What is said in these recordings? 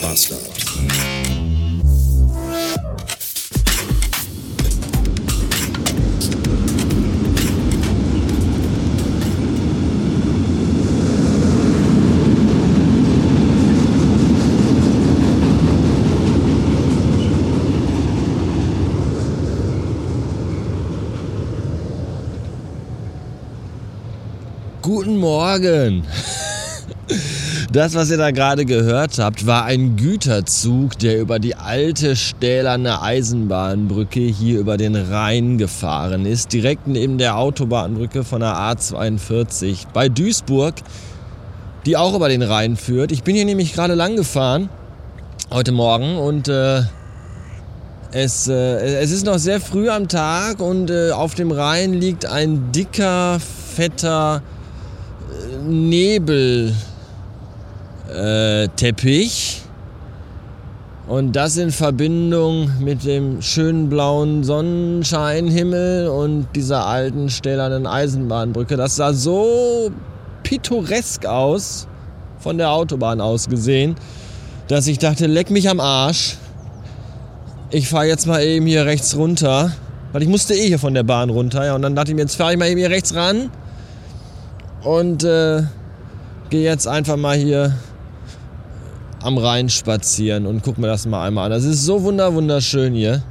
Bastard. Guten Morgen. Das, was ihr da gerade gehört habt, war ein Güterzug, der über die alte stählerne Eisenbahnbrücke hier über den Rhein gefahren ist, direkt neben der Autobahnbrücke von der A42 bei Duisburg, die auch über den Rhein führt. Ich bin hier nämlich gerade lang gefahren heute Morgen und äh, es, äh, es ist noch sehr früh am Tag und äh, auf dem Rhein liegt ein dicker, fetter äh, Nebel. Äh, Teppich. Und das in Verbindung mit dem schönen blauen Sonnenscheinhimmel und dieser alten stählernen Eisenbahnbrücke. Das sah so pittoresk aus, von der Autobahn aus gesehen, dass ich dachte, leck mich am Arsch. Ich fahre jetzt mal eben hier rechts runter, weil ich musste eh hier von der Bahn runter. Ja, und dann dachte ich mir, jetzt fahre ich mal eben hier rechts ran und äh, gehe jetzt einfach mal hier am Rhein spazieren und guck mir das mal einmal an. Das ist so wunder wunderschön hier.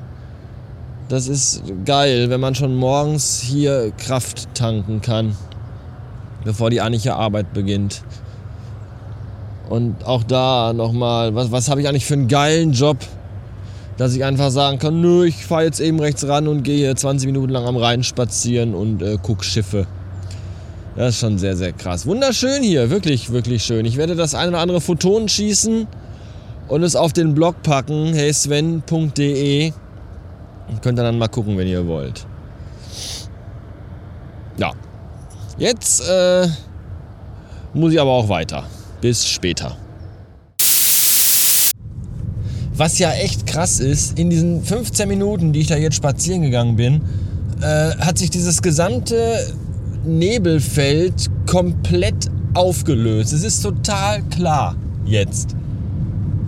Das ist geil, wenn man schon morgens hier Kraft tanken kann, bevor die eigentliche Arbeit beginnt. Und auch da nochmal, was, was habe ich eigentlich für einen geilen Job, dass ich einfach sagen kann, nö, ich fahre jetzt eben rechts ran und gehe hier 20 Minuten lang am Rhein spazieren und äh, guck Schiffe. Das ist schon sehr, sehr krass. Wunderschön hier, wirklich, wirklich schön. Ich werde das ein oder andere Photon schießen und es auf den Blog packen, heysven.de. Könnt ihr dann mal gucken, wenn ihr wollt. Ja. Jetzt äh, muss ich aber auch weiter. Bis später. Was ja echt krass ist, in diesen 15 Minuten, die ich da jetzt spazieren gegangen bin, äh, hat sich dieses gesamte Nebelfeld komplett aufgelöst. Es ist total klar jetzt.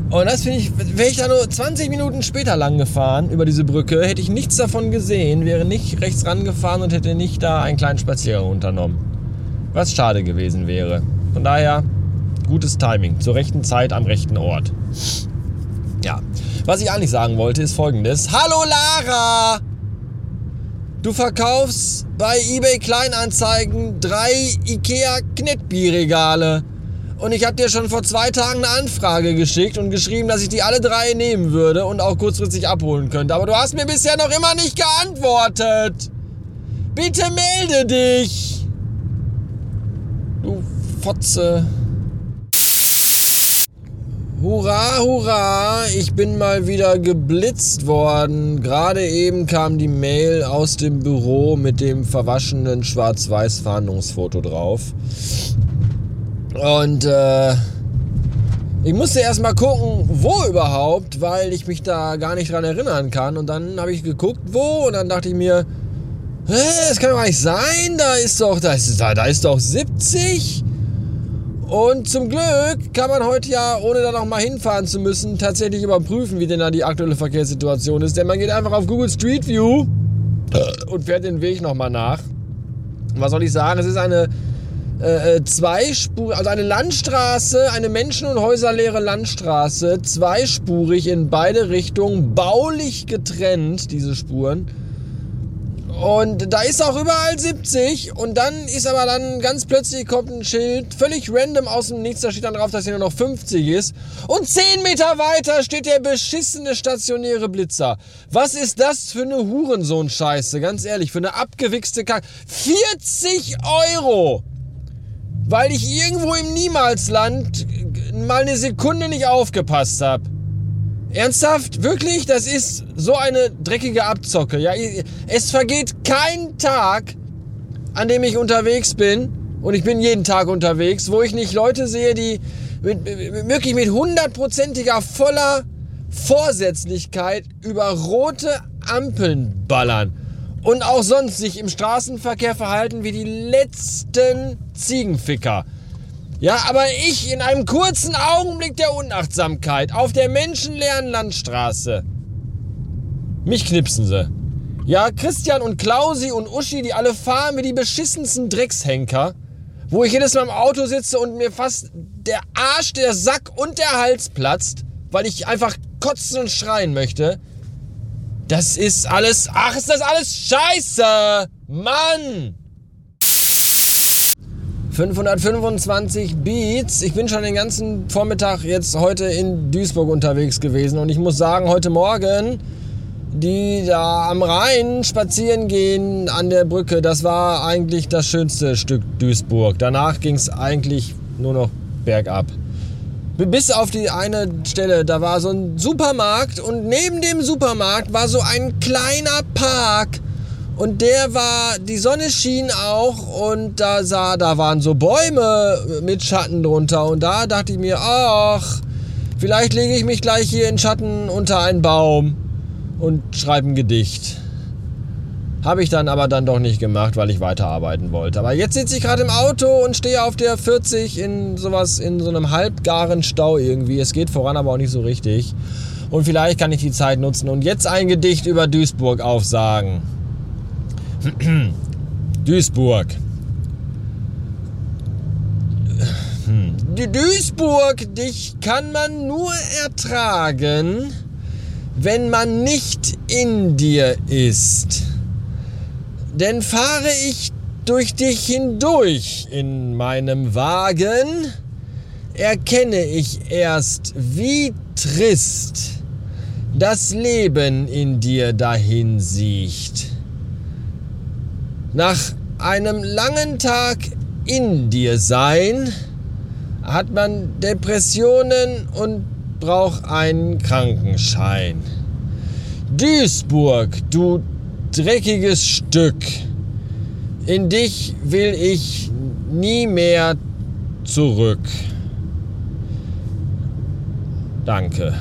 Und das finde ich, wäre ich da nur 20 Minuten später lang gefahren über diese Brücke, hätte ich nichts davon gesehen, wäre nicht rechts rangefahren und hätte nicht da einen kleinen Spaziergang unternommen. Was schade gewesen wäre. Von daher, gutes Timing, zur rechten Zeit am rechten Ort. Ja, was ich eigentlich sagen wollte, ist folgendes. Hallo Lara! Du verkaufst bei eBay Kleinanzeigen drei IKEA Knitbierregale. Und ich habe dir schon vor zwei Tagen eine Anfrage geschickt und geschrieben, dass ich die alle drei nehmen würde und auch kurzfristig abholen könnte. Aber du hast mir bisher noch immer nicht geantwortet. Bitte melde dich. Du Fotze. Hurra, hurra, ich bin mal wieder geblitzt worden. Gerade eben kam die Mail aus dem Büro mit dem verwaschenen Schwarz-Weiß-Fahndungsfoto drauf. Und äh, ich musste erst mal gucken, wo überhaupt, weil ich mich da gar nicht dran erinnern kann. Und dann habe ich geguckt, wo, und dann dachte ich mir, das kann doch gar nicht sein, da ist doch, da ist, da, da ist doch 70. Und zum Glück kann man heute ja, ohne da noch mal hinfahren zu müssen, tatsächlich überprüfen, wie denn da die aktuelle Verkehrssituation ist. Denn man geht einfach auf Google Street View und fährt den Weg noch mal nach. Was soll ich sagen? Es ist eine äh, äh Zweispur, also eine Landstraße, eine menschen- und häuserleere Landstraße, zweispurig in beide Richtungen, baulich getrennt, diese Spuren. Und da ist auch überall 70 und dann ist aber dann ganz plötzlich kommt ein Schild, völlig random aus dem Nichts, da steht dann drauf, dass hier nur noch 50 ist. Und 10 Meter weiter steht der beschissene stationäre Blitzer. Was ist das für eine Hurensohn-Scheiße, ganz ehrlich, für eine abgewichste Kack. 40 Euro! Weil ich irgendwo im Niemalsland mal eine Sekunde nicht aufgepasst habe. Ernsthaft? Wirklich? Das ist so eine dreckige Abzocke. Ja, es vergeht kein Tag, an dem ich unterwegs bin, und ich bin jeden Tag unterwegs, wo ich nicht Leute sehe, die mit, wirklich mit hundertprozentiger voller Vorsätzlichkeit über rote Ampeln ballern und auch sonst sich im Straßenverkehr verhalten wie die letzten Ziegenficker. Ja, aber ich in einem kurzen Augenblick der Unachtsamkeit auf der menschenleeren Landstraße. Mich knipsen sie. Ja, Christian und Klausi und Uschi, die alle fahren wie die beschissensten Dreckshenker, wo ich jedes Mal im Auto sitze und mir fast der Arsch, der Sack und der Hals platzt, weil ich einfach kotzen und schreien möchte. Das ist alles. Ach, ist das alles scheiße! Mann! 525 Beats. Ich bin schon den ganzen Vormittag jetzt heute in Duisburg unterwegs gewesen und ich muss sagen, heute Morgen die da am Rhein spazieren gehen an der Brücke, das war eigentlich das schönste Stück Duisburg. Danach ging es eigentlich nur noch bergab. Bis auf die eine Stelle, da war so ein Supermarkt und neben dem Supermarkt war so ein kleiner Park. Und der war, die Sonne schien auch und da sah, da waren so Bäume mit Schatten drunter. Und da dachte ich mir, ach, vielleicht lege ich mich gleich hier in Schatten unter einen Baum und schreibe ein Gedicht. Habe ich dann aber dann doch nicht gemacht, weil ich weiterarbeiten wollte. Aber jetzt sitze ich gerade im Auto und stehe auf der 40 in sowas, in so einem halbgaren Stau irgendwie. Es geht voran, aber auch nicht so richtig. Und vielleicht kann ich die Zeit nutzen und jetzt ein Gedicht über Duisburg aufsagen. Duisburg. Duisburg, dich kann man nur ertragen, wenn man nicht in dir ist. Denn fahre ich durch dich hindurch in meinem Wagen, erkenne ich erst, wie trist das Leben in dir dahin siecht. Nach einem langen Tag in dir sein, hat man Depressionen und braucht einen Krankenschein. Duisburg, du dreckiges Stück, in dich will ich nie mehr zurück. Danke.